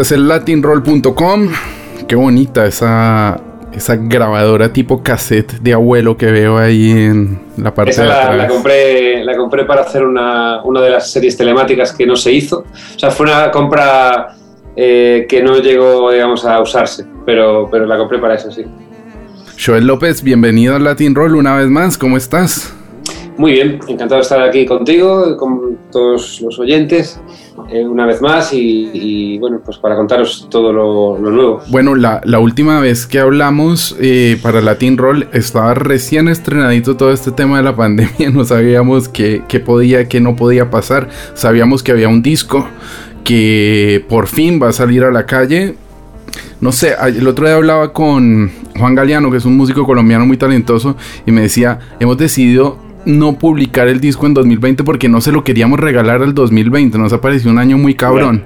Este es el latinroll.com. Qué bonita esa, esa grabadora tipo cassette de abuelo que veo ahí en la parte Esa de la, atrás. la compré, la compré para hacer una, una de las series telemáticas que no se hizo. O sea, fue una compra eh, que no llegó, digamos, a usarse, pero, pero la compré para eso, sí. Joel López, bienvenido al Latin Roll una vez más. ¿Cómo estás? Muy bien, encantado de estar aquí contigo, con todos los oyentes, eh, una vez más y, y, bueno, pues para contaros todo lo, lo nuevo. Bueno, la, la última vez que hablamos eh, para Latin Roll estaba recién estrenadito todo este tema de la pandemia. No sabíamos qué, qué podía, qué no podía pasar. Sabíamos que había un disco que por fin va a salir a la calle. No sé, el otro día hablaba con Juan Galeano, que es un músico colombiano muy talentoso, y me decía, hemos decidido no publicar el disco en 2020 porque no se lo queríamos regalar al 2020, nos ha parecido un año muy cabrón.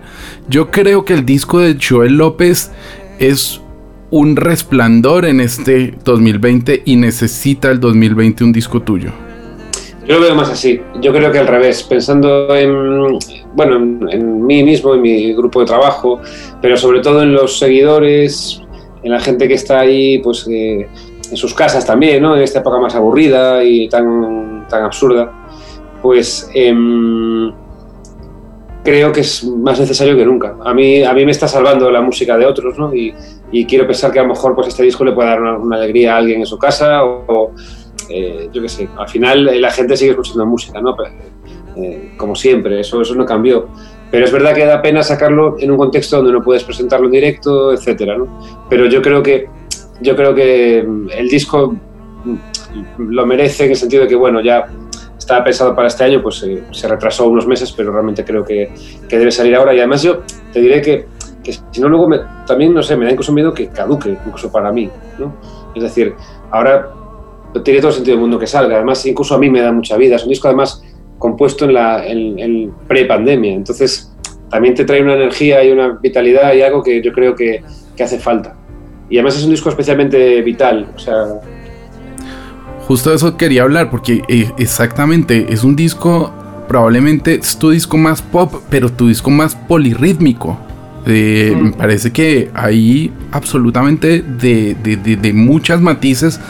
Yo creo que el disco de Joel López es un resplandor en este 2020 y necesita el 2020 un disco tuyo. Yo lo veo más así. Yo creo que al revés, pensando en, bueno, en, en mí mismo, en mi grupo de trabajo, pero sobre todo en los seguidores, en la gente que está ahí, pues eh, en sus casas también, ¿no? En esta época más aburrida y tan, tan absurda, pues em, creo que es más necesario que nunca. A mí, a mí me está salvando la música de otros, ¿no? Y, quiero pensar que a lo mejor pues este disco le puede dar una, alegría a alguien en su casa o, eh, yo qué sé, al final eh, la gente sigue escuchando música, ¿no? Eh, como siempre, eso, eso no cambió. Pero es verdad que da pena sacarlo en un contexto donde no puedes presentarlo en directo, etcétera, ¿no? Pero yo creo que yo creo que mm, el disco lo merece en el sentido de que bueno ya estaba pensado para este año, pues eh, se retrasó unos meses, pero realmente creo que, que debe salir ahora. Y además yo te diré que, si no luego me, también no sé me da incluso miedo que caduque incluso para mí. Es decir, ahora tiene todo el sentido del mundo que salga. Además, incluso a mí me da mucha vida. Es un disco, además, compuesto en, la, en, en pre-pandemia. Entonces, también te trae una energía y una vitalidad y algo que yo creo que, que hace falta. Y además es un disco especialmente vital. O sea, Justo de eso quería hablar, porque eh, exactamente es un disco, probablemente es tu disco más pop, pero tu disco más polirrítmico. Eh, Me parece que hay absolutamente de, de, de, de muchas matices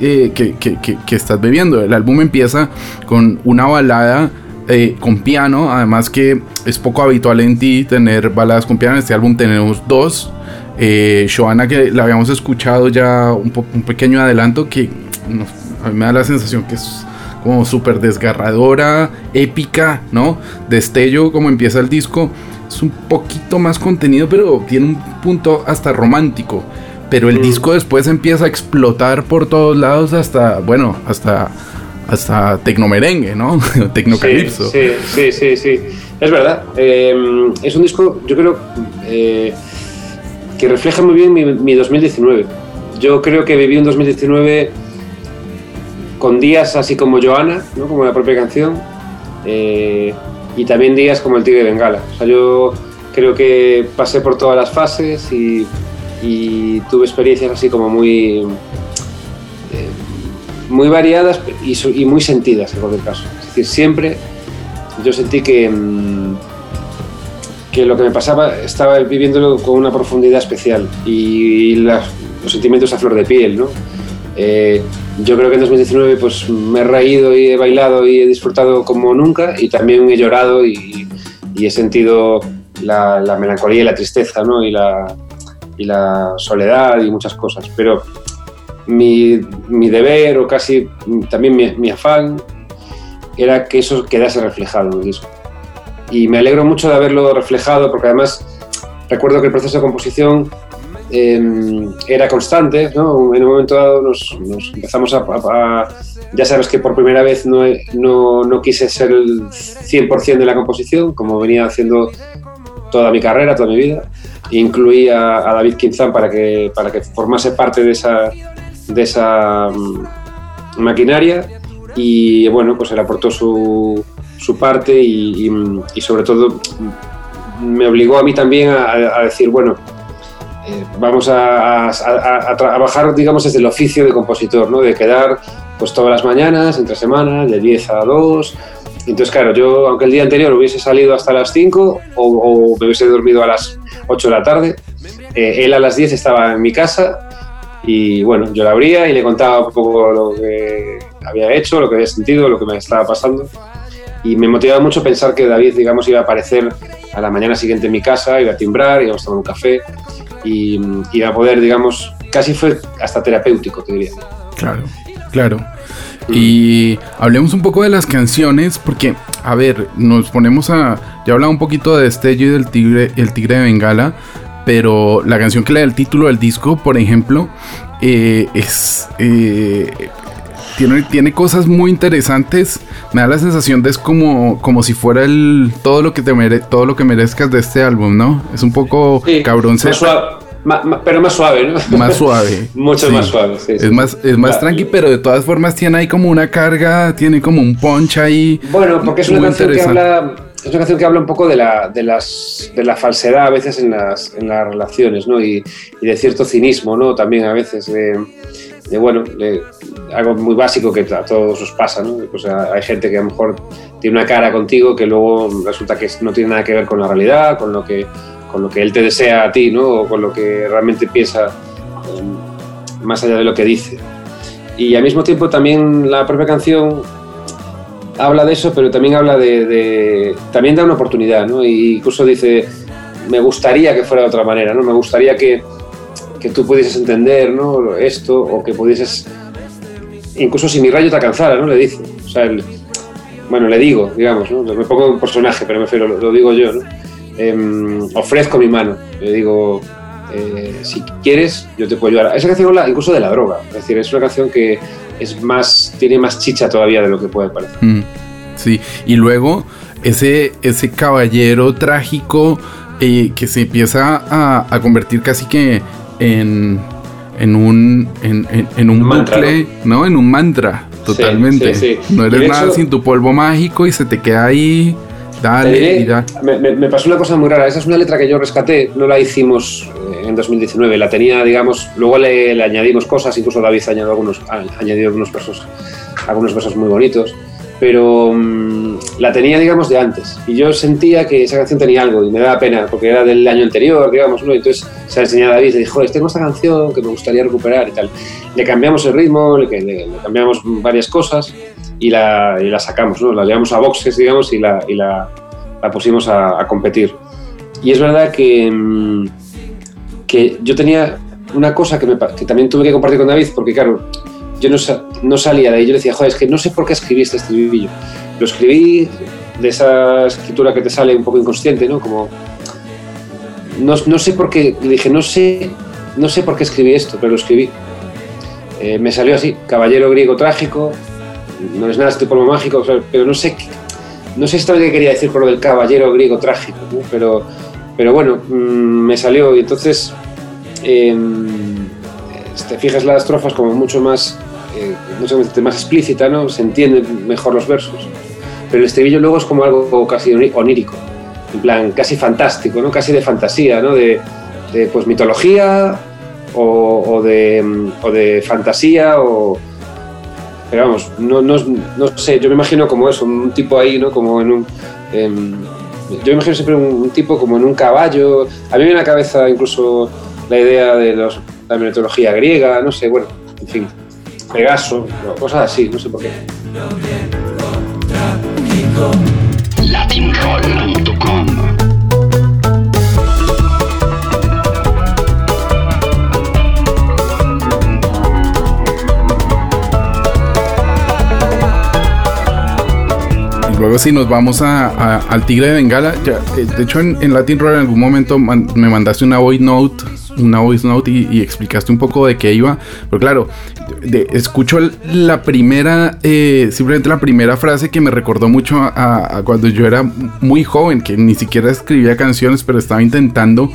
eh, que, que, que, que, estás bebiendo. El álbum empieza con una balada eh, con piano, además que es poco habitual en ti tener baladas con piano. En este álbum tenemos dos. Eh, Joana, que la habíamos escuchado ya un, un pequeño adelanto, que nos, a mí me da la sensación que es como súper desgarradora, épica, ¿no? Destello, como empieza el disco. Es un poquito más contenido, pero tiene un punto hasta romántico. Pero el mm. disco después empieza a explotar por todos lados hasta, bueno, hasta, hasta tecnomerengue, ¿no? Tecnocalipso. Sí, sí, sí, sí, sí. Es verdad. Eh, es un disco, yo creo, eh, que refleja muy bien mi, mi, 2019. Yo creo que viví un 2019 con días así como Joana, ¿no? como la propia canción, eh, y también días como el Tigre de Bengala. O sea, yo creo que pasé por todas las fases y, tuve experiencias así como muy, eh, muy variadas y, muy sentidas en cualquier caso. Es decir, siempre yo sentí que, mm, que lo que me pasaba estaba viviéndolo con una profundidad especial y los sentimientos a flor de piel, ¿no? Eh, yo creo que en 2019 pues me he reído y he bailado y he disfrutado como nunca y también he llorado y, y he sentido la, la, melancolía y la tristeza ¿no? y, la, y la soledad y muchas cosas. Pero mi, mi deber o casi también mi, mi, afán era que eso quedase reflejado en el disco. Y me alegro mucho de haberlo reflejado porque además recuerdo que el proceso de composición era constante, ¿no? En un momento dado nos, nos empezamos a, a, a, Ya sabes que por primera vez no, no, no, quise ser el 100% de la composición, como venía haciendo toda mi carrera, toda mi vida. Incluí a, a David Quinzán para que, para que formase parte de esa, de esa mm, maquinaria y bueno, pues él aportó su, su parte y, y- y sobre todo me obligó a mí también a, a decir, bueno, eh, vamos a, trabajar, digamos, desde el oficio de compositor, ¿no? De quedar pues todas las mañanas, entre semanas, de 10 a 2. Entonces, claro, yo, aunque el día anterior hubiese salido hasta las 5 o, o me hubiese dormido a las 8 de la tarde, eh, él a las 10 estaba en mi casa y bueno, yo la abría y le contaba un poco lo que había hecho, lo que había sentido, lo que me estaba pasando. Y me motivaba mucho pensar que David, digamos, iba a aparecer a la mañana siguiente en mi casa, iba a timbrar, íbamos a tomar un café y mm, iba a poder, digamos, casi fue hasta terapéutico, te diría. Claro, claro. Y hablemos un poco de las canciones, porque, a ver, nos ponemos a. Ya hablaba un poquito de Destello y del tigre, el tigre de Bengala, pero la canción que le da el título del disco, por ejemplo, eh, es. eh, tiene, tiene cosas muy interesantes. Me da la sensación de es como, como si fuera el todo lo que te mere- todo lo que merezcas de este álbum, ¿no? Es un poco Sí, cabrón más suave, ma- ma- pero más suave, ¿no? más suave. Mucho Sí. más suave, sí, sí. Es más, es más Claro. tranqui, pero de todas formas tiene ahí como una carga, tiene como un punch ahí. Bueno, porque es una canción que habla, es una canción que habla un poco de la, de las, de la falsedad a veces en las, en las relaciones, ¿no? Y, y de cierto cinismo, ¿no? También a veces de, de, bueno, de algo muy básico que a todos os pasa, ¿no? Pues hay gente que a lo mejor tiene una cara contigo que luego resulta que no tiene nada que ver con la realidad, con lo que, con lo que él te desea a ti, ¿no? O con lo que realmente piensa eh, más allá de lo que dice. Y al mismo tiempo también la propia canción habla de eso, pero también habla de, también da una oportunidad, ¿no? Y incluso dice, me gustaría que fuera de otra manera, ¿no? Me gustaría que, que tú pudieses entender, ¿no? Esto, o que pudieses, incluso si mi rayo te alcanzara, ¿no? Le dice, o sea, bueno, le digo, digamos, ¿no? Me pongo un personaje, pero me refiero, lo, lo digo yo, ¿no? Em, ofrezco mi mano, le digo, eh, si quieres, yo te puedo ayudar. Esa canción habla incluso de la droga, es decir, es una canción que es más, tiene más chicha todavía de lo que puede parecer. Mm, sí, y luego ese, ese caballero trágico eh, que se empieza a, a convertir casi que en, en un, en, en- en un Mantra, bucle, ¿no? En un mantra, totalmente. sí, sí. No eres nada sin tu polvo mágico y se te queda ahí, dale diré, y da. me, me- me pasó una cosa muy rara. Esa es una letra que yo rescaté, no la hicimos eh, en 2019. La tenía, digamos, luego le, le añadimos cosas, incluso David añadió algunos, ha añadido algunos versos, algunos versos muy bonitos. Pero mm, la tenía, digamos, de antes. Y yo sentía que esa canción tenía algo y me daba pena, porque era del año anterior, digamos, ¿no? Entonces se la enseñé a David le dije, joder, tengo esta canción que me gustaría recuperar y tal. Le cambiamos el ritmo, le, le- le cambiamos varias cosas y la, y la sacamos, ¿no? La llevamos a boxes, digamos, y la, y la, la pusimos a, a competir. Y es verdad que, mm, que yo tenía una cosa que, me que también tuve que compartir con David, porque claro, yo no, no salía de ahí. Yo le decía, joder, es que no sé por qué escribí este estribillo. Lo escribí de esa escritura que te sale un poco inconsciente, ¿no? Como, no, no sé por qué, le dije, no sé, no sé por qué escribí esto, pero lo escribí. Eh, me salió así, caballero griego trágico, no es nada este polvo mágico, pero no sé, no sé exactamente qué quería decir por lo del caballero griego trágico, pero, pero bueno, mm, me salió y entonces eh, te fijas las estrofas como mucho más, eh, mucho más explícita, ¿no? Se entienden mejor los versos. Pero el estribillo luego es como algo casi onírico, en plan casi fantástico, ¿no? Casi de fantasía, ¿no? De, de, pues mitología o, de, mm, o de fantasía o... Pero vamos, no, no, no sé, yo me imagino como eso, un tipo ahí, ¿no? Como en un... em, yo me imagino siempre un, tipo como en un caballo. A mí me viene la cabeza incluso la idea de la mitología griega, no sé, bueno, en fin, Pegaso, cosas así, no sé por qué. latinroll.com Y luego luego si nos vamos a, al Tigre de Bengala, ya, eh, de hecho en, en, Latin Roll en algún momento me mandaste una voice note, una voice note y, explicaste un poco de qué iba. Pero claro, de, escucho la primera, eh, simplemente la primera frase que me recordó mucho a, cuando yo era muy joven, que ni siquiera escribía canciones, pero estaba intentando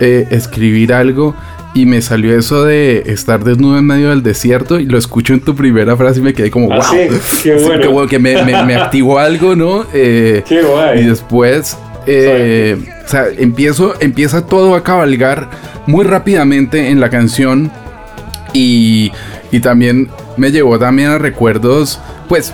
eh, escribir algo y me salió eso de estar desnudo en medio del desierto y lo escucho en tu primera frase y me quedé como, wow. Ah, qué bueno. que me, activó algo, ¿no? Eh, qué guay. Y después, eh, o sea, empiezo, empieza todo a cabalgar muy rápidamente en la canción y, y también me llevó también a recuerdos, pues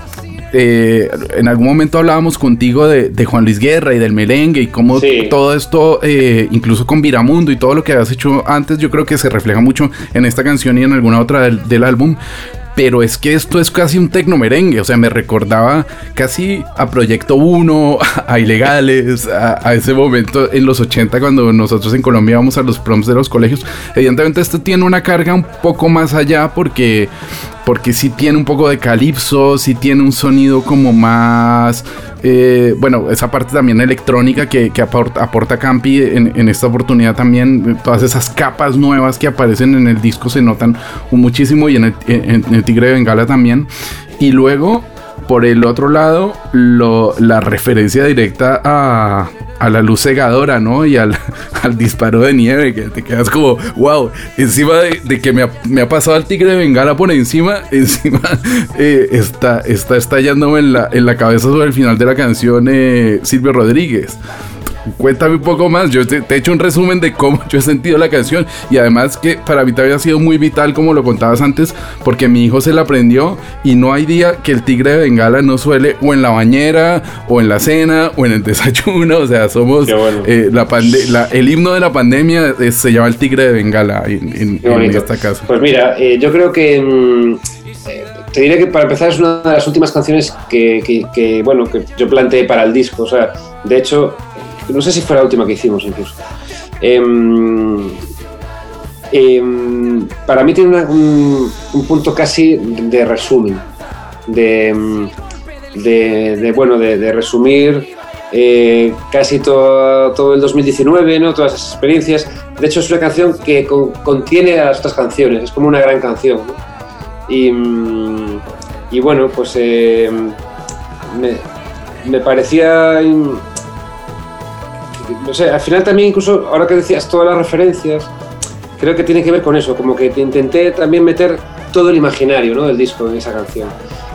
eh, en algún momento hablábamos contigo de, Juan Luis Guerra y del merengue y cómo todo esto, eh, incluso con Viramundo y todo lo que has hecho antes, yo creo que se refleja mucho en esta canción y en alguna otra del álbum pero es que esto es casi un tecno merengue, o sea, me recordaba casi a Proyecto 1, a Ilegales, a, ese momento en los 80 cuando nosotros en Colombia íbamos a los proms de los colegios. Evidentemente esto tiene una carga un poco más allá porque porque sí tiene un poco de calipso, sí tiene un sonido como más eh, bueno, esa parte también electrónica que, aporta, aporta, Campi en, esta oportunidad también, todas esas capas nuevas que aparecen en el disco se notan muchísimo y en el, en el Tigre de Bengala también. Y luego por el otro lado, la referencia directa a, la luz cegadora, ¿no? Y al, disparo de nieve, que te quedas como, wow, encima de, que me ha, pasado el tigre de Bengala por encima, encima eh, está, está estallándome en la, en la cabeza sobre el final de la canción eh, Silvio Rodríguez. Cuéntame un poco más. Yo te, he hecho un resumen de cómo yo he sentido la canción y además que para mí también ha sido muy vital, como lo contabas antes, porque mi hijo se la aprendió y no hay día que el tigre de Bengala no suele o en la bañera o en la cena o en el desayuno. O sea, somos eh, la, el himno de la pandemia eh, se llama el tigre de Bengala en, esta casa. Pues mira, eh, yo creo que mm, te diré que para empezar es una de las últimas canciones que, que, bueno que yo planteé para el disco. O sea, de hecho no sé si fue la última que hicimos incluso. Em, em, para mí tiene un, punto casi de resumen, de, de, bueno, de, resumir eh, casi todo, el 2019, ¿no? todas esas experiencias. De hecho, es una canción que contiene a las otras canciones, es como una gran canción. Y, bueno, pues me, parecía no sé, al final también incluso, ahora que decías todas las referencias, creo que tiene que ver con eso, como que intenté también meter todo el imaginario ¿no? del disco en esa canción.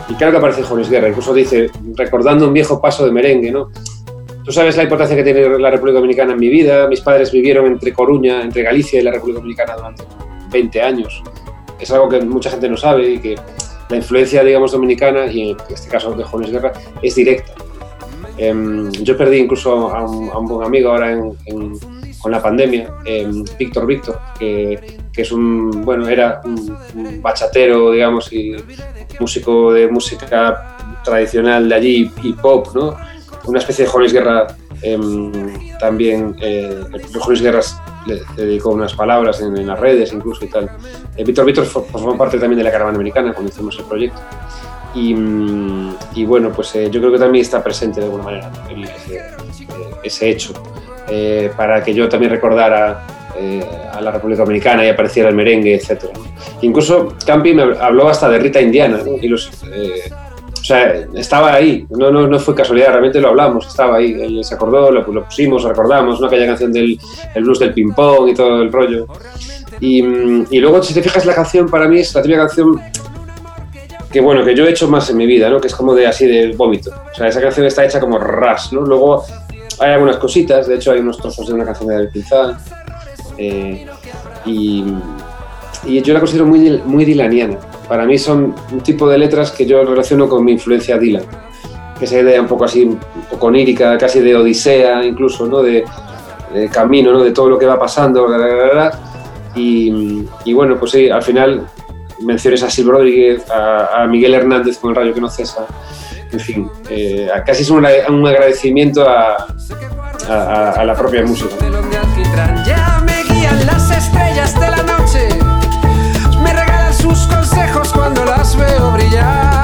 Y claro que aparece Jones Guerra, incluso dice, recordando un viejo paso de merengue, ¿no? Tú sabes la importancia que tiene la República Dominicana en mi vida. Mis padres vivieron entre Coruña, entre Galicia y la República Dominicana durante 20 años. Es algo que mucha gente no sabe y que la influencia, digamos, dominicana, y en este caso de Jones Guerra, es directa. Em, yo perdí incluso a un, buen amigo ahora con la pandemia, em, Víctor Víctor, que, es un, bueno, era un, bachatero, digamos, y músico de música tradicional de allí y pop, ¿no? Una especie de Jones Guerra em, también, eh, Jones Guerra le, dedicó unas palabras en, las redes incluso y tal. Eh, Víctor Víctor formó parte también de la caravana americana cuando hicimos el proyecto. Mm, y, bueno, pues eh, yo creo que también está presente de alguna manera ese, eh, hecho, eh, para que yo también recordara a la República Dominicana y apareciera el merengue, etc. Incluso Campi me habló hasta de Rita Indiana, y los, o sea, estaba ahí, no, no, no, fue casualidad, realmente lo hablamos, estaba ahí, él se acordó, lo, lo pusimos, recordamos, ¿no? aquella canción del el blues del ping-pong y todo el rollo. Y, mm, y, luego, si te fijas, la canción para mí es la típica canción que bueno, que yo he hecho más en mi vida, ¿no? Que es como de así de vómito. O sea, esa canción está hecha como ras, ¿no? Luego hay algunas cositas, de hecho hay unos trozos de una canción de David eh, y, y, yo la considero muy, muy dilaniana. Para mí son un tipo de letras que yo relaciono con mi influencia Dylan. Esa idea un poco así, un poco onírica, casi de odisea incluso, ¿no? De, camino, ¿no? De todo lo que va pasando, y, y, bueno, pues sí, al final menciones a Silvio Rodríguez, a, Miguel Hernández con el rayo que no cesa, en fin, eh, casi es un, agradecimiento a, la propia música. Ya me guían las estrellas de la noche, me regalan sus consejos cuando las veo brillar.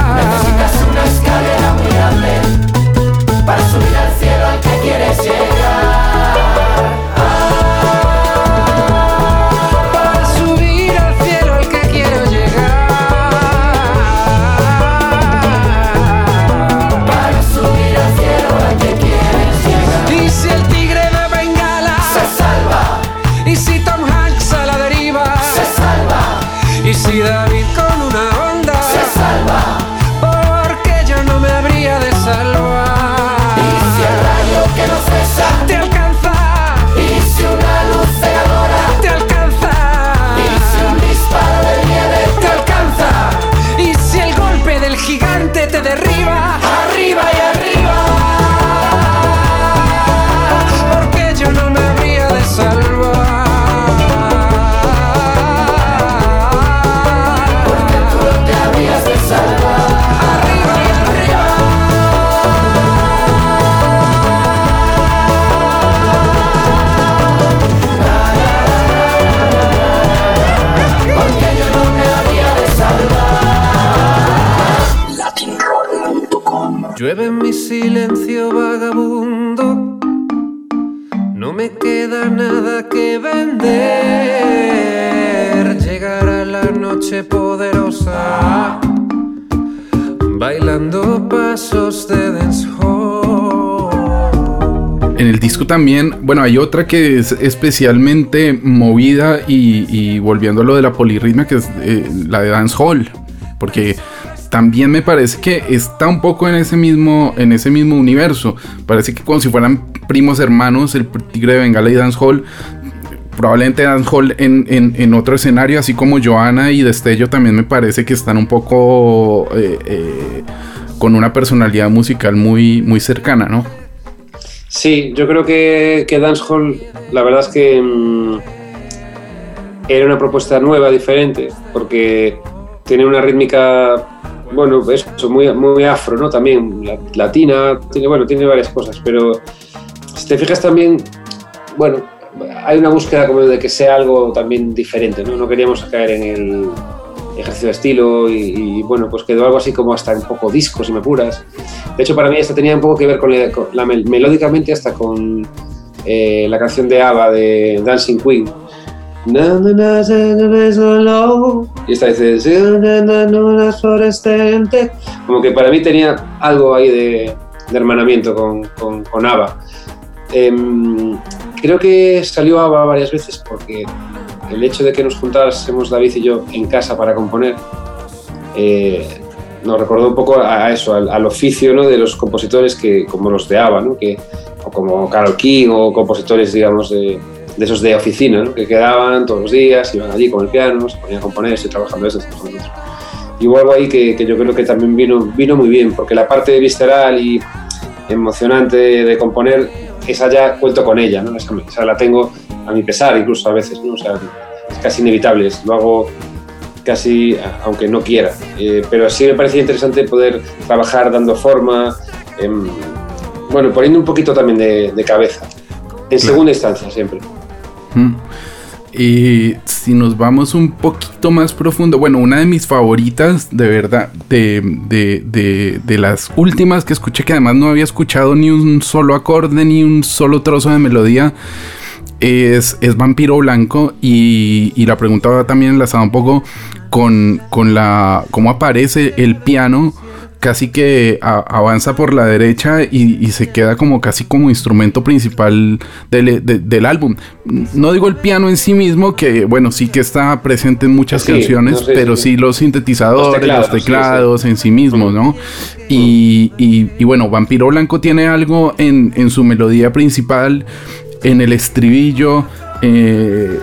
Bailando pasos de dancehall. En el disco también, bueno, hay otra que es especialmente movida y, volviendo a lo de la polirritmia, que es eh, la de Dance Hall, porque también me parece que está un poco en ese mismo, en ese mismo universo. Parece que como si fueran primos hermanos, el Tigre de Bengala y Dance Hall. Probablemente Dance Hall en, en- en otro escenario, así como Johanna y Destello, también me parece que están un poco eh, eh, con una personalidad musical muy, muy cercana, ¿no? Sí, yo creo que, que Dancehall, la verdad es que mm, era una propuesta nueva, diferente, porque tiene una rítmica, bueno, eso, muy, muy afro, ¿no? También la- latina, tiene, bueno, tiene varias cosas, pero si te fijas también, bueno, hay una búsqueda como de que sea algo también diferente, ¿no? No queríamos caer en el ejercicio de estilo y, y, bueno, pues quedó algo así como hasta un poco disco, si me apuras. De hecho, para mí esta tenía un poco que ver con la, con la mel- melódicamente hasta con eh, la canción de ABBA de Dancing Queen. Y esta dice como que para mí tenía algo ahí de, de hermanamiento con, con, con ABBA. Em, creo que salió ABBA varias veces porque el hecho de que nos juntásemos David y yo en casa para componer eh, nos recordó un poco a, a eso, al, al oficio ¿no? de los compositores que, como los de ABBA, ¿no? que, o como Carol King o compositores, digamos, de, de esos de oficina, ¿no? que quedaban todos los días, iban allí con el piano, se ponían a componer, estoy trabajando eso, estoy trabajando eso. Y algo ahí que, que yo creo que también vino, vino muy bien, porque la parte visceral y emocionante de componer, esa ya cuento con ella, ¿no? esa, esa la tengo a mi pesar incluso a veces, ¿no? o sea, es casi inevitable, lo hago casi aunque no quiera. Eh, pero sí me parecía interesante poder trabajar dando forma, em, bueno, poniendo un poquito también de, de cabeza, en segunda instancia siempre. Mm. Y si nos vamos un poquito más profundo, bueno, una de mis favoritas, de verdad, de, de, de, de las últimas que escuché, que además no había escuchado ni un solo acorde, ni un solo trozo de melodía, es, es Vampiro Blanco. Y, y la pregunta va también enlazada un poco con, con la cómo aparece el piano casi que a- avanza por la derecha y, y se queda como casi como instrumento principal del, de- del álbum. No digo el piano en sí mismo, que bueno, sí que está presente en muchas Sí, canciones, no sé, pero sí. sí los sintetizadores, los teclados, teclados, sí, sí. en sí mismos, ¿no? Y, y- y bueno, Vampiro Blanco tiene algo en, en su melodía principal, en el estribillo, eh,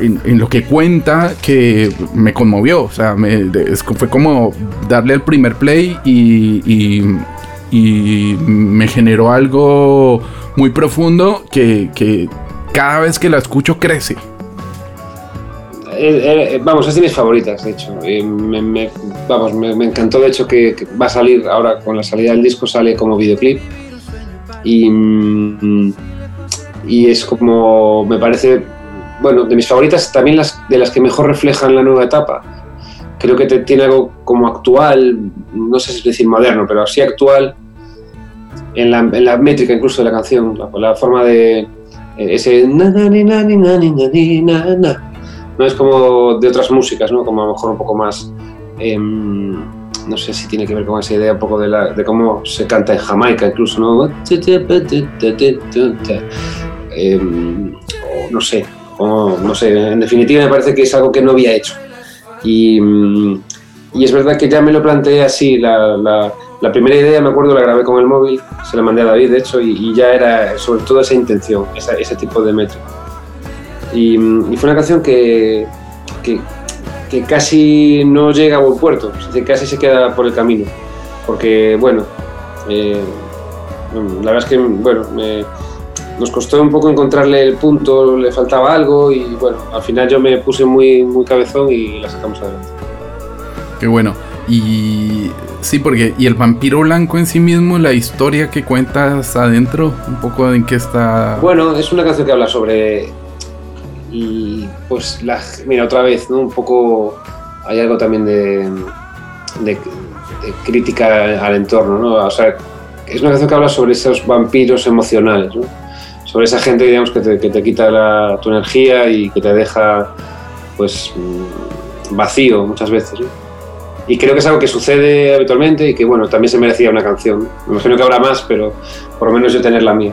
en, lo que cuenta que me conmovió. O sea, fue como darle al primer play y, me generó algo muy profundo que, cada vez que la escucho crece. Eh, eh, vamos, es de mis favoritas, de hecho. Me, vamos, me, encantó, de hecho, que, que va a salir ahora con la salida del disco, sale como videoclip. Y, mm, y es como, me parece, bueno, de mis favoritas, también las de las que mejor reflejan la nueva etapa. Creo que te- tiene algo como actual, no sé si decir moderno, pero así actual. en la, en la métrica incluso de la canción, la, la forma de eh, ese na na na. No es como de otras músicas, ¿no? Como a lo mejor un poco más em, no sé si tiene que ver con esa idea un poco de, la, de cómo se canta en Jamaica incluso, ¿no? Em, no sé, no sé, en definitiva me parece que es algo que no había hecho. Y, mm, y es verdad que ya me lo planteé así, la, la- primera idea me acuerdo la grabé con el móvil, se la mandé a David de hecho, y, ya era sobre todo esa intención, ese tipo de. Y, mm, y fue una canción que, que, que casi no llega a buen puerto, decir, casi se queda por el camino, porque bueno, eh, la verdad es que bueno, me- nos costó un poco encontrarle el punto, le faltaba algo y bueno, al final yo me puse muy, muy cabezón y la sacamos adelante. Qué bueno. Y sí, porque y el vampiro blanco en sí mismo, la historia que cuentas adentro, un poco en qué está. Bueno, es una canción que habla sobre. Y pues, la, mira, otra vez, ¿no? Un poco. Hay algo también de, de, de crítica al entorno, ¿no? O sea, es una canción que habla sobre esos vampiros emocionales, ¿no? Sobre esa gente, digamos, que te, que te quita tu energía y que te deja, pues, mm, vacío muchas veces. Y creo que es algo que sucede habitualmente y que, bueno, también se merecía una canción. Me imagino que habrá más, pero por lo menos yo tener la mía.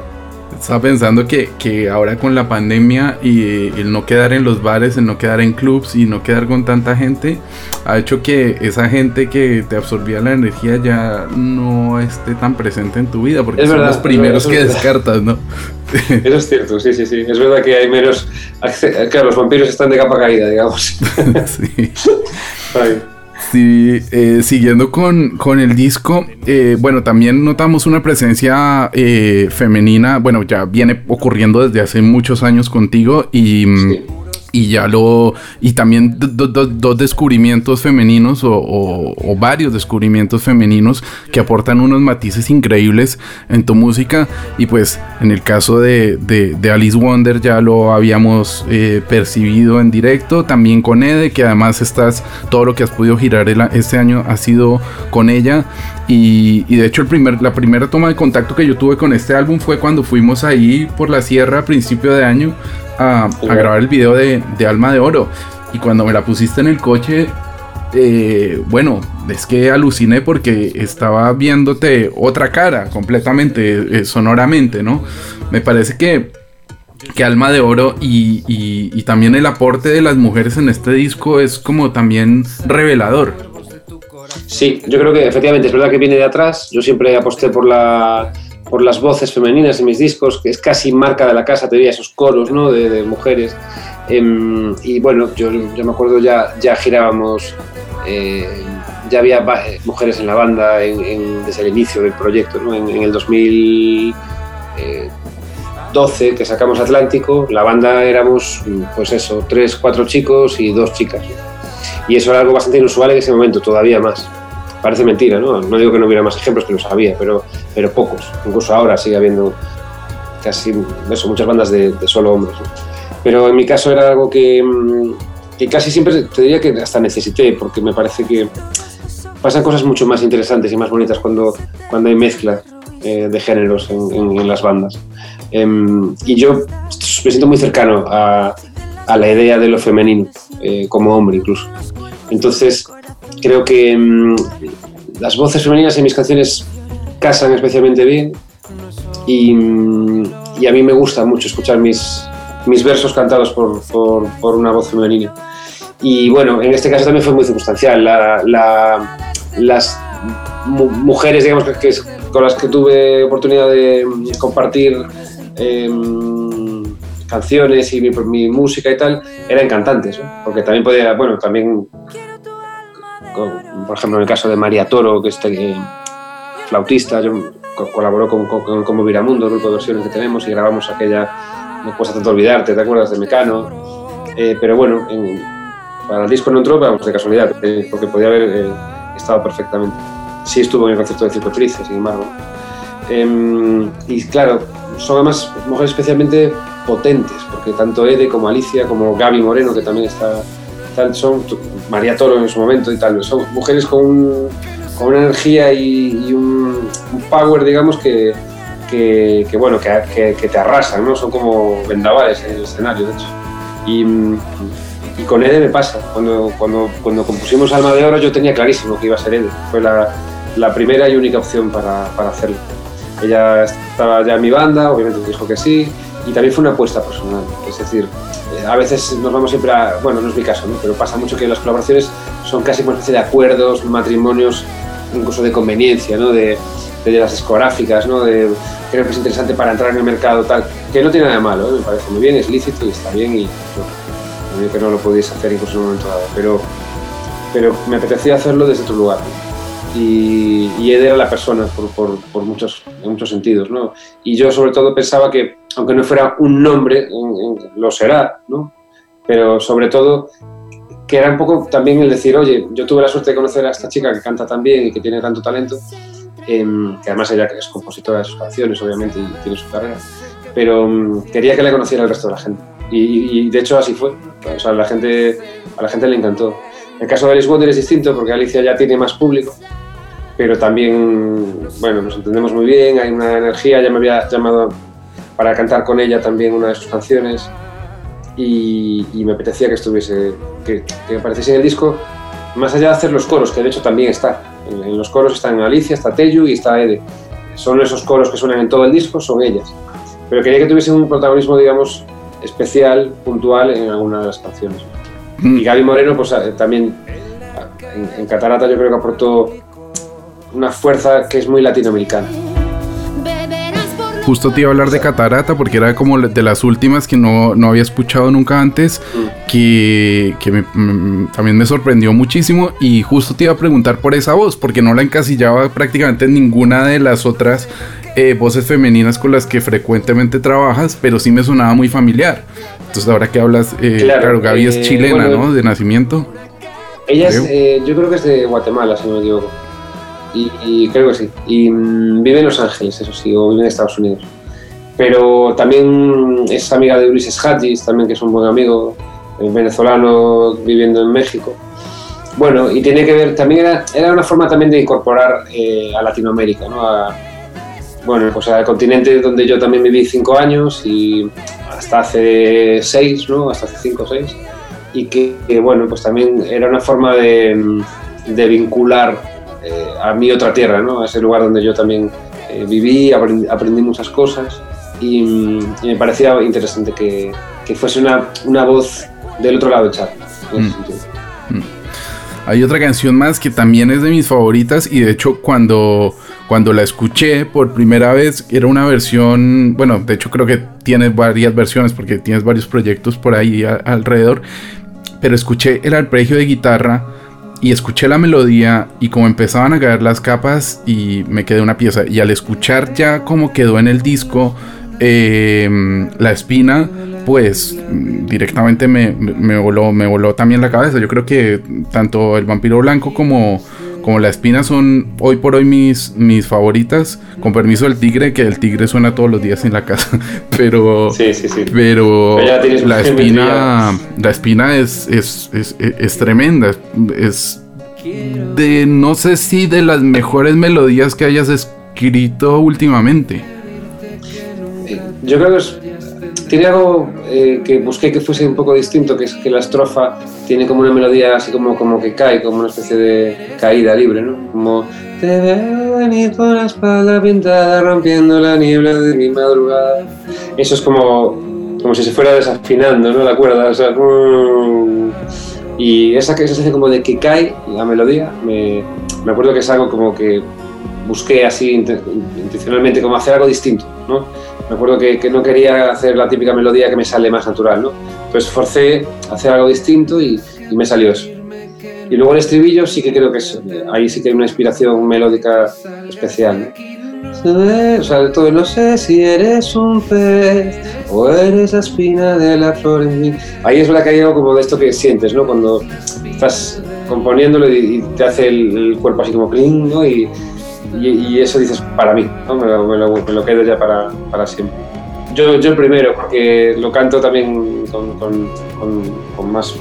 Estaba pensando que, que ahora con la pandemia y el no quedar en los bares, el no quedar en clubs y no quedar con tanta gente, ha hecho que esa gente que te absorbía la energía ya no esté tan presente en tu vida, porque Es son verdad, los primeros que verdad. descartas, ¿no? Eso es cierto, sí, sí, sí. Es verdad que hay menos. Claro, los vampiros están de capa caída, digamos. sí. Ay. Sí, eh, siguiendo con, con el disco, eh, bueno, también notamos una presencia eh, femenina, bueno, ya viene ocurriendo desde hace muchos años contigo y, mm. Y ya lo, y también do- do- do- dos descubrimientos femeninos o, varios descubrimientos femeninos que aportan unos matices increíbles en tu música. Y pues en el caso de, de- Alice Wonder ya lo habíamos eh, percibido en directo, también con Ede, que además estás, todo lo que has podido girar el este año ha sido con ella. Y, y de hecho el primer, la primera toma de contacto que yo tuve con este álbum fue cuando fuimos ahí por la sierra a principio de año a, grabar el video de, de Alma de Oro y cuando me la pusiste en el coche eh, bueno, es que aluciné porque estaba viéndote otra cara completamente, eh, sonoramente, ¿no? Me parece que, que Alma de Oro y, y- y también el aporte de las mujeres en este disco es como también revelador. Sí, yo creo que efectivamente es verdad que viene de atrás. Yo siempre aposté por, la, por las voces femeninas en mis discos, que es casi marca de la casa, te diría esos coros ¿no? de, mujeres. Em, y bueno, yo, yo me acuerdo ya, ya girábamos, eh, ya había eh, mujeres en la banda desde el inicio del proyecto, ¿no? en, en el 2012 que sacamos Atlántico, la banda éramos, pues eso, tres, cuatro chicos y dos chicas. Y eso era algo bastante inusual en ese momento, todavía más. Parece mentira, ¿no? No digo que no hubiera más ejemplos, que los había, pero, pero pocos. Incluso ahora sigue habiendo casi eso, muchas bandas de, de solo hombres. ¿no? Pero en mi caso era algo que, mm, que casi siempre te diría que hasta necesité, porque me parece que pasan cosas mucho más interesantes y más bonitas cuando, cuando hay mezcla eh, de géneros en, en- en las bandas. Em, y yo me siento muy cercano a, a la idea de lo femenino, eh, como hombre incluso. Entonces, creo que mm, las voces femeninas en mis canciones casan especialmente bien y, mm, y a mí me gusta mucho escuchar mis, mis versos cantados por, por- por una voz femenina. Y bueno, en este caso también fue muy circunstancial. La- la- las mu- mujeres, digamos, que, con las que tuve oportunidad de mm, compartir em, canciones y mi, mi música y tal, eran cantantes, porque también podía, bueno, también, por ejemplo, en el caso de María Toro, que es eh, flautista, yo co- colaboró con, con, con Viramundo, grupo de versiones que tenemos, y grabamos aquella No cuesta tanto olvidarte, ¿te acuerdas de Mecano? Eh, pero bueno, en- para el disco no entró, vamos, de casualidad, eh, porque podía haber eh, estado perfectamente. Sí estuvo en el concierto de Circo Triste, sin embargo. Em, y claro, son además mujeres especialmente potentes, porque tanto Ede como Alicia, como Gaby Moreno, que también está, son María Toro en su momento y tal, son mujeres con, un- con una energía y, un, power, digamos, que, que, bueno, que, que, te arrasan, ¿no? Son como vendavales en el escenario, de hecho. Y, con Ede me pasa. Cuando, cuando, cuando compusimos Alma de Oro yo tenía clarísimo que iba a ser Ede. Fue la, la primera y única opción para, para, hacerlo. Ella estaba ya en mi banda, obviamente dijo que sí, y también fue una apuesta personal. Es decir, a veces nos vamos siempre a... Bueno, no es mi caso, ¿no? pero pasa mucho que las colaboraciones son casi una especie de acuerdos, matrimonios, incluso de conveniencia, ¿no? De, de las discográficas, ¿no? De, creo que es interesante para entrar en el mercado, tal, que no tiene nada de malo, ¿eh? me parece muy bien, es lícito y está bien y no, que no lo podéis hacer incluso en un momento dado, pero, pero me apetecía hacerlo desde otro lugar. Y, y Ed era la persona por, por, por, muchos, en muchos sentidos, ¿no? Y yo sobre todo pensaba que, aunque no fuera un nombre, lo será, ¿no? Pero sobre todo que era un poco también el decir, oye, yo tuve la suerte de conocer a esta chica que canta tan bien y que tiene tanto talento, eh, que además ella es compositora de sus canciones, obviamente, y tiene su carrera, pero um, quería que la conociera el resto de la gente. Y, y, de hecho así fue. O sea, la gente, a la gente le encantó. El caso de Alice Wonder es distinto porque Alicia ya tiene más público, pero también, bueno, nos entendemos muy bien, hay una energía, ya me había llamado para cantar con ella también una de sus canciones y, y me apetecía que estuviese, que, que apareciese en el disco, más allá de hacer los coros, que de hecho también está. En, en los coros están Alicia, está Teyu y está Ede. Son esos coros que suenan en todo el disco, son ellas. Pero quería que tuviese un protagonismo, digamos, especial, puntual en alguna de las canciones. Mm. Y Gaby Moreno, pues también en, en, Catarata yo creo que aportó una fuerza que es muy latinoamericana. Justo te iba a hablar de Catarata porque era como de las últimas que no, no había escuchado nunca antes, mm. que, que me, me, también me sorprendió muchísimo y justo te iba a preguntar por esa voz, porque no la encasillaba prácticamente en ninguna de las otras eh, voces femeninas con las que frecuentemente trabajas, pero sí me sonaba muy familiar. Entonces ahora que hablas, eh, claro, claro, Gaby eh, es chilena, bueno, ¿no? De nacimiento. Ella creo. es, eh, yo creo que es de Guatemala, si no me equivoco. Y, y creo que sí. Y mmm, vive en Los Ángeles, eso sí, o vive en Estados Unidos. Pero también es amiga de Ulises Hadjis, también que es un buen amigo, venezolano viviendo en México. Bueno, y tiene que ver, también era, era una forma también de incorporar eh, a Latinoamérica, ¿no? A, bueno, pues al continente donde yo también viví cinco años y hasta hace seis, ¿no? Hasta hace cinco o seis. Y que, que, bueno, pues también era una forma de, de vincular eh, a mi otra tierra, ¿no? A ese lugar donde yo también eh, viví, aprendí, aprendí, muchas cosas y, y, me parecía interesante que, que fuese una, una, voz del otro lado de chat. Mm. Mm. Hay otra canción más que también es de mis favoritas y de hecho cuando cuando la escuché por primera vez era una versión, bueno, de hecho creo que tienes varias versiones porque tienes varios proyectos por ahí a, alrededor, pero escuché el arpegio de guitarra y escuché la melodía y como empezaban a caer las capas y me quedé una pieza. Y al escuchar ya como quedó en el disco eh, la espina pues directamente me, me, voló me voló también la cabeza. Yo creo que tanto el vampiro blanco como como la espina son hoy por hoy mis, mis favoritas. Con permiso del tigre, que el tigre suena todos los días en la casa. Pero. Sí, sí, sí. Pero, pero la espina. La espina es, es, es, es, tremenda. Es de. No sé si de las mejores melodías que hayas escrito últimamente. Yo creo que es tiene algo eh, que busqué que fuese un poco distinto, que es que la estrofa tiene como una melodía así como, como que cae, como una especie de caída libre, ¿no? Como te veo venir por la espalda pintada rompiendo la niebla de mi madrugada. Eso es como, como si se fuera desafinando, ¿no? La cuerda, o sea, y esa que se hace como de que cae la melodía, me, me acuerdo que es algo como que busqué así intencionalmente como hacer algo distinto, ¿no? Me acuerdo que, que, no quería hacer la típica melodía que me sale más natural, ¿no? Entonces forcé a hacer algo distinto y, y, me salió eso. Y luego el estribillo sí que creo que es, ahí sí que hay una inspiración melódica especial, ¿no? O sea, todo no sé si eres un pez o eres la espina de la flor en mí. Ahí es verdad que hay algo como de esto que sientes, ¿no? Cuando estás componiéndolo y, te hace el, el cuerpo así como cling, ¿no? Y, y, eso dices para mí, ¿no? me, lo, me, lo, quedo ya para, para siempre. Yo, yo primero, porque lo canto también con, con, con, con, más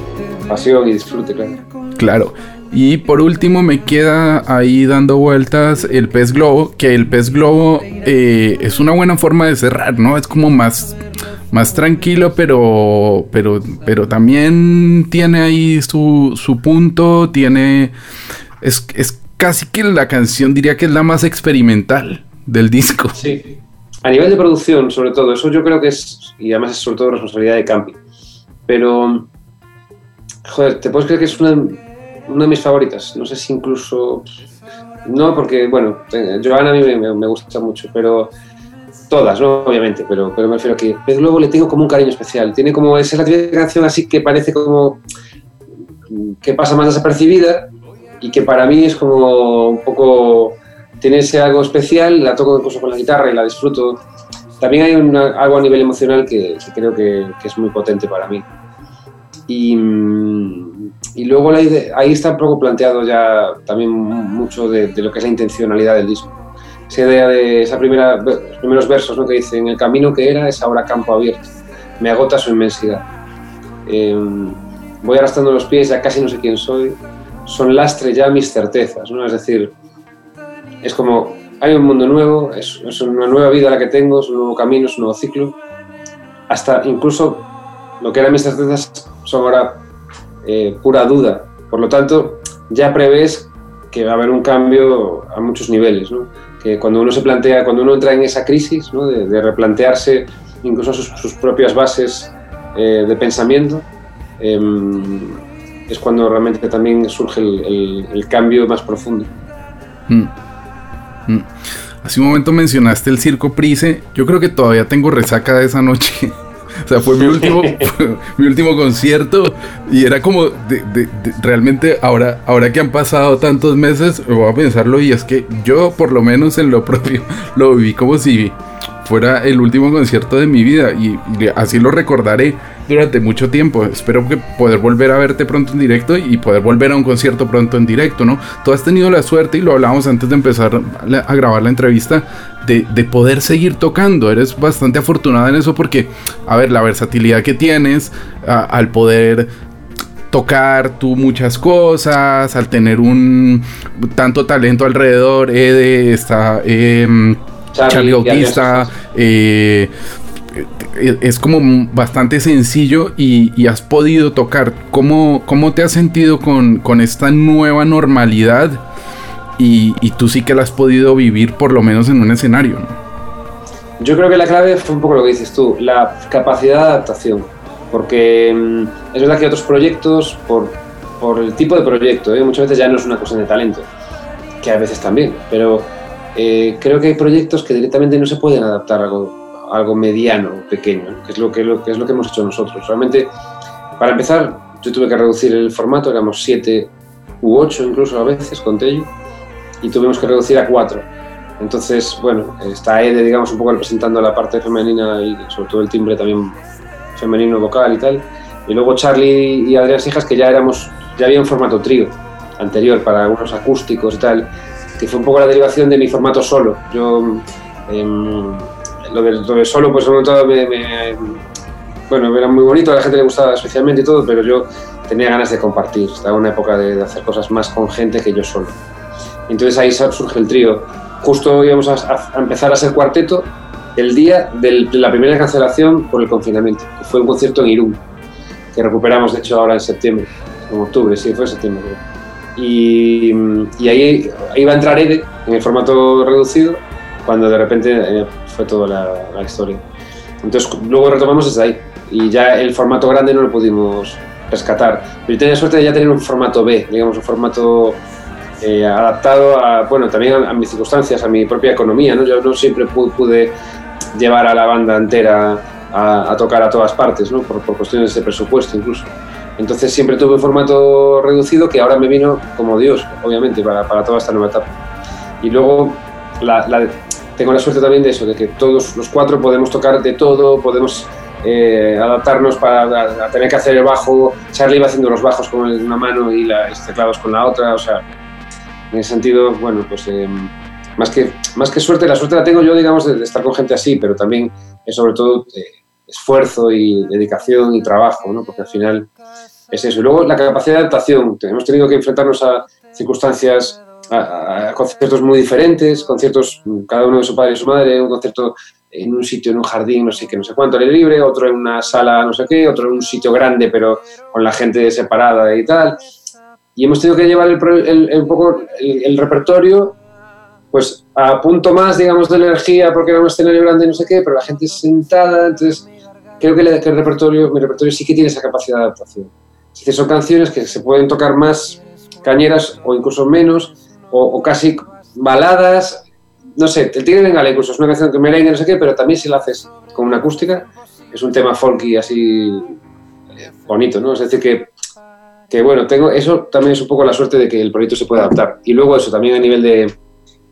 pasión y disfrute, claro. Claro. Y por último me queda ahí dando vueltas el pez globo, que el pez globo eh, es una buena forma de cerrar, ¿no? Es como más, más tranquilo, pero, pero, pero también tiene ahí su, su punto, tiene... Es, es casi que la canción diría que es la más experimental del disco. Sí. A nivel de producción, sobre todo, eso yo creo que es, y además es sobre todo responsabilidad de Campi. Pero, joder, ¿te puedes creer que es una, de mis favoritas? No sé si incluso... No, porque, bueno, eh, Joana a mí me, gusta mucho, pero todas, ¿no? Obviamente, pero, pero me refiero a que Pez Globo le tengo como un cariño especial. Tiene como, es la canción así que parece como que pasa más desapercibida y que para mí es como un poco, tiene ese algo especial, la toco incluso con la guitarra y la disfruto. También hay una, algo a nivel emocional que, que creo que, que, es muy potente para mí. Y, y luego la idea, ahí está un poco planteado ya también mucho de, de, lo que es la intencionalidad del disco. Esa idea de esa primera, los primeros versos ¿no? que dicen, el camino que era es ahora campo abierto, me agota su inmensidad. Eh, voy arrastrando los pies, ya casi no sé quién soy, son lastre ya mis certezas, ¿no? Es decir, es como, hay un mundo nuevo, es, es, una nueva vida la que tengo, es un nuevo camino, es un nuevo ciclo. Hasta incluso lo que eran mis certezas son ahora eh, pura duda. Por lo tanto, ya prevés que va a haber un cambio a muchos niveles, ¿no? Que cuando uno se plantea, cuando uno entra en esa crisis, ¿no? de, de, replantearse incluso sus, sus propias bases eh, de pensamiento, eh, es cuando realmente también surge el, el, el cambio más profundo. Mm. Mm. Hace un momento mencionaste el circo Price. Yo creo que todavía tengo resaca de esa noche. o sea, fue mi último, fue mi último concierto y era como de, de, de, realmente ahora, ahora que han pasado tantos meses, me voy a pensarlo y es que yo por lo menos en lo propio lo viví como si fuera el último concierto de mi vida y, y, así lo recordaré durante mucho tiempo. Espero que poder volver a verte pronto en directo y poder volver a un concierto pronto en directo, ¿no? Tú has tenido la suerte, y lo hablábamos antes de empezar a grabar la entrevista, de, de poder seguir tocando. Eres bastante afortunada en eso porque, a ver, la versatilidad que tienes a, al poder tocar tú muchas cosas, al tener un tanto talento alrededor, Ede está... Eh, Charlie, Charlie Bautista, eh, es como bastante sencillo y, has podido tocar. ¿Cómo, ¿Cómo, te has sentido con, con esta nueva normalidad? Y, tú sí que la has podido vivir por lo menos en un escenario. Yo creo que la clave fue un poco lo que dices tú, la capacidad de adaptación. Porque mmm, es verdad que otros proyectos, por, por el tipo de proyecto, ¿eh? muchas veces ya no es una cosa de talento, que a veces también, pero eh, creo que hay proyectos que directamente no se pueden adaptar a algo, algo mediano, pequeño, que es, lo que, es lo que hemos hecho nosotros. Realmente, para empezar, yo tuve que reducir el formato, éramos siete u ocho incluso a veces con Tello, y tuvimos que reducir a cuatro. Entonces, bueno, está Ede, digamos, un poco representando la parte femenina y sobre todo el timbre también femenino vocal y tal. Y luego Charlie y Adrián Sijas, que ya éramos, ya había un formato trío anterior para unos acústicos y tal que fue un poco la derivación de mi formato solo. Yo, eh, lo, de, lo, de, solo, pues momento me, me, bueno, era muy bonito, a la gente le gustaba especialmente y todo, pero yo tenía ganas de compartir. Estaba en una época de, de hacer cosas más con gente que yo solo. Entonces ahí surge el trío. Justo íbamos a, a empezar a ser cuarteto el día del, de la primera cancelación por el confinamiento, que fue un concierto en Irún, que recuperamos de hecho ahora en septiembre, en octubre, sí, fue en septiembre. Y, y, ahí iba a entrar Ede en el formato reducido cuando de repente eh, fue toda la, la, historia. Entonces luego retomamos desde ahí y ya el formato grande no lo pudimos rescatar. Pero yo tenía suerte de ya tener un formato B, digamos un formato eh, adaptado a, bueno, también a, a, mis circunstancias, a mi propia economía. ¿no? Yo no siempre pude, llevar a la banda entera a, a, tocar a todas partes, ¿no? por, por cuestiones de presupuesto incluso. Entonces siempre tuve un formato reducido que ahora me vino como Dios, obviamente, para, para toda esta nueva etapa. Y luego la, la, tengo la suerte también de eso, de que todos los cuatro podemos tocar de todo, podemos eh, adaptarnos para a, a tener que hacer el bajo. Charlie iba haciendo los bajos con una mano y los teclados con la otra, o sea, en ese sentido, bueno, pues eh, más, que, más que suerte, la suerte la tengo yo, digamos, de, de estar con gente así, pero también es sobre todo... Eh, esfuerzo y dedicación y trabajo, ¿no? porque al final es eso. Y luego la capacidad de adaptación. Hemos tenido que enfrentarnos a circunstancias, a, a conciertos muy diferentes, conciertos cada uno de su padre y su madre, un concierto en un sitio, en un jardín, no sé qué, no sé cuánto, aire libre, otro en una sala, no sé qué, otro en un sitio grande, pero con la gente separada y tal. Y hemos tenido que llevar el, el- el- poco el, el repertorio pues a punto más, digamos, de energía porque era un escenario grande no sé qué, pero la gente sentada, entonces creo que, que el repertorio, mi repertorio sí que tiene esa capacidad de adaptación. Es decir, son canciones que se pueden tocar más cañeras o incluso menos, o, o casi baladas, no sé, el Tigre de Bengala incluso es una canción que merengue, no sé qué, pero también si la haces con una acústica, es un tema folky así eh, bonito, ¿no? Es decir, que, que bueno, tengo, eso también es un poco la suerte de que el proyecto se pueda adaptar. Y luego eso también a nivel de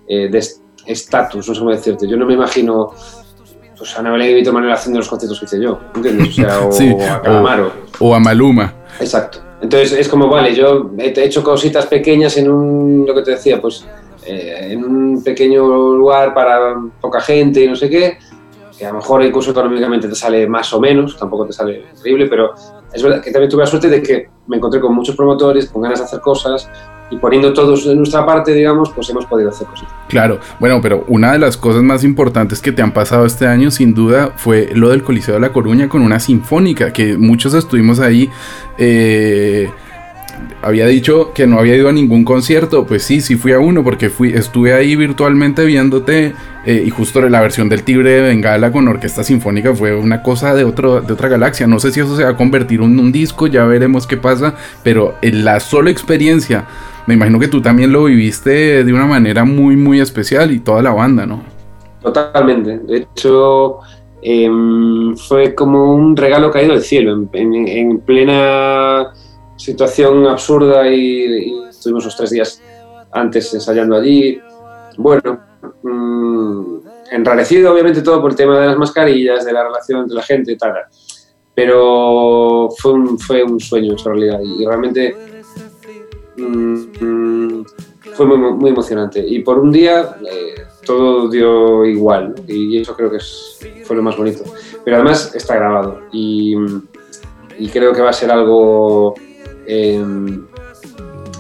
eh, de est- estatus, no sé cómo decirte. Yo no me imagino pues, a Ana Belén y Víctor Manuel haciendo los conciertos que hice yo, ¿entiendes? O sea, o Sí, a Calamaro. O a Maluma. Exacto. Entonces es como, vale, yo he he hecho cositas pequeñas en un, lo que te decía, pues eh, en un pequeño lugar para poca gente y no sé qué, que a lo mejor incluso económicamente te sale más o menos, tampoco te sale terrible, pero es verdad que también tuve la suerte de que me encontré con muchos promotores, con ganas de hacer cosas y poniendo todos de nuestra parte, digamos, pues hemos podido hacer cosas. Claro, bueno, pero una de las cosas más importantes que te han pasado este año, sin duda, fue lo del Coliseo de la Coruña con una sinfónica, que muchos estuvimos ahí. eh, había dicho que no había ido a ningún concierto, pues sí, sí fui a uno, porque fui, estuve ahí virtualmente viéndote, eh, y justo la versión del Tigre de Bengala con orquesta sinfónica fue una cosa de, otro, de otra galaxia. No sé si eso se va a convertir en un disco, ya veremos qué pasa, pero en la sola experiencia me imagino que tú también lo viviste de una manera muy, muy especial y toda la banda, ¿no? Totalmente. De hecho, em, fue como un regalo caído del cielo, en, en- en plena situación absurda y, y estuvimos los tres días antes ensayando allí. Bueno, mm, enrarecido obviamente todo por el tema de las mascarillas, de la relación entre la gente y tal. Pero fue un, fue un sueño en realidad y realmente mm, fue muy, emocionante. Y por un día eh, todo dio igual y eso creo que es- fue lo más bonito. Pero además está grabado y, creo que va a ser algo eh,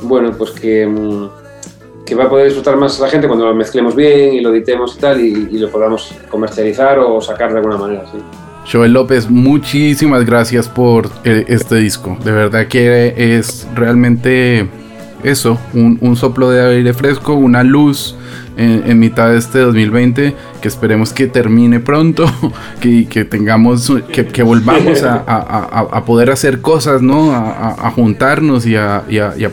bueno, pues que, mm, que va a poder disfrutar más la gente cuando lo mezclemos bien y lo editemos y tal y, y lo podamos comercializar o sacar de alguna manera. ¿sí? Joel López, muchísimas gracias por eh, este disco. De verdad que es realmente eso, un, un soplo de aire fresco, una luz en, mitad de este 2020 que esperemos que termine pronto, que, que tengamos, que, que volvamos a, a- a- poder hacer cosas, ¿no? A, a- juntarnos y a,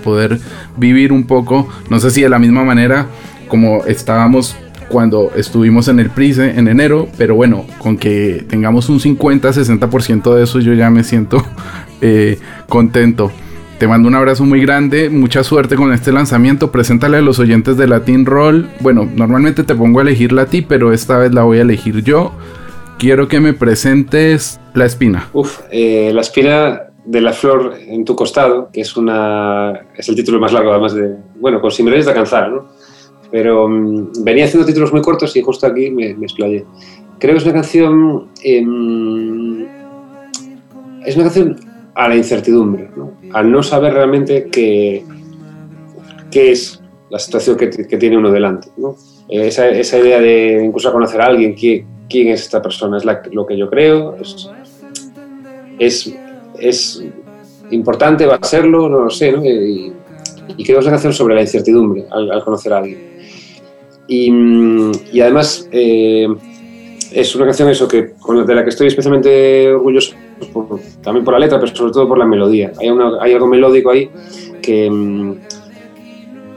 poder vivir un poco, no sé si de la misma manera como estábamos cuando estuvimos en el Price en enero, pero bueno, con que tengamos un 50-60% de eso yo ya me siento eh, contento. Te mando un abrazo muy grande, mucha suerte con este lanzamiento. Preséntale a los oyentes de Latin Roll. Bueno, normalmente te pongo a elegir a ti, pero esta vez la voy a elegir yo. Quiero que me presentes La Espina. Uf, eh, La espina de la flor en tu costado, que es una es el título más largo además de, bueno, con Similares de Alcanzar, ¿no? Pero mm, venía haciendo títulos muy cortos y justo aquí me, me explayé. Creo que es una canción em, es una canción a la incertidumbre, ¿no? al no saber realmente qué, qué es la situación que, que tiene uno delante. ¿no? Eh, Esa, esa idea de incluso conocer a alguien, quién, quién es esta persona, es la- lo que yo creo, es, es, es importante, va a serlo, no lo sé, ¿no? Y, y creo que es una canción sobre la incertidumbre al, al conocer a alguien. Y, y además eh, es una canción eso que, la- de la que estoy especialmente orgulloso, por- también por la letra, pero sobre todo por la melodía. Hay, una- hay algo melódico ahí que, mm,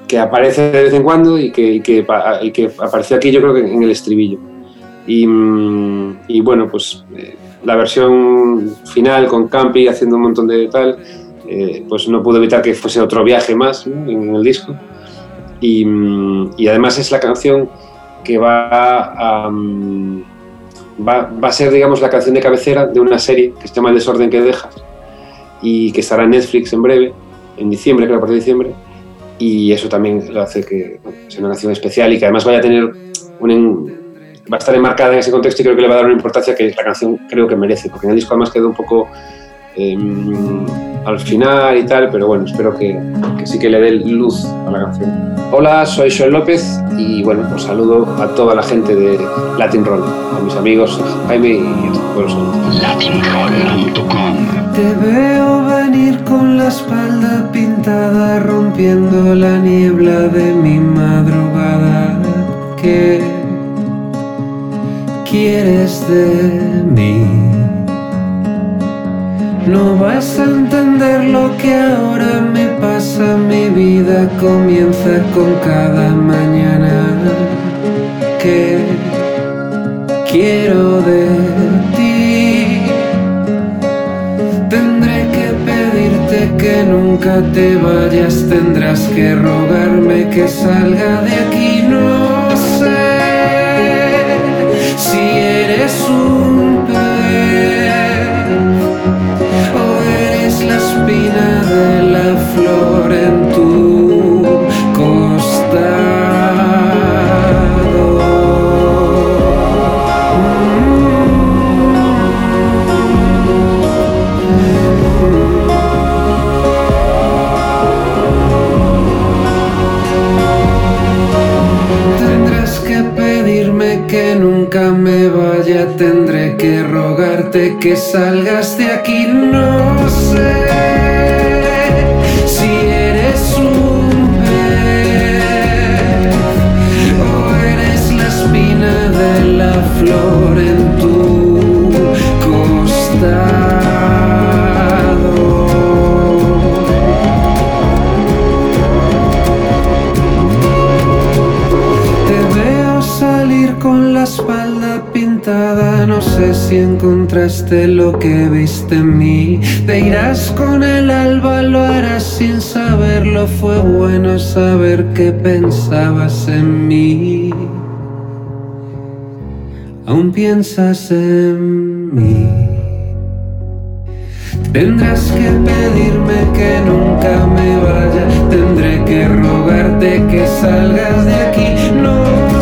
que aparece de vez en cuando y que, que, y apareció aquí yo creo que en el estribillo. Y, mm, y bueno, pues eh, la versión final con Campi haciendo un montón de tal, eh, pues no pude evitar que fuese otro viaje más ¿no? en el disco. Y, mm, y además es la canción que va a, va, a ser, digamos, la canción de cabecera de una serie que se llama El desorden que dejas y que estará en Netflix en breve, en diciembre, creo, a partir de diciembre. Y eso también lo hace que sea una canción especial y que además vaya a tener un, va a estar enmarcada en ese contexto y creo que le va a dar una importancia que la canción creo que merece, porque en el disco además quedó un poco em, al final y tal, pero bueno, espero que, que sí que le dé luz a la canción. Hola, soy Joel López y bueno, os saludo a toda la gente de Latin Roll, a mis amigos Jaime y a todos los latinroll.com Te veo venir con la espalda pintada, rompiendo la niebla de mi madrugada. ¿Qué quieres de mí? No vas a entender lo que ahora me pasa, mi vida comienza con cada mañana. ¿Qué quiero de ti? Tendré que pedirte que nunca te vayas, tendrás que rogarme que salga de aquí, no tendré que rogarte que salgas de aquí, no sé si eres un pez o eres la espina de la flor en tu si encontraste lo que viste en mí. Te irás con el alba, lo harás sin saberlo. Fue bueno saber que pensabas en mí. Aún piensas en mí. Tendrás que pedirme que nunca me vaya, tendré que rogarte que salgas de aquí, no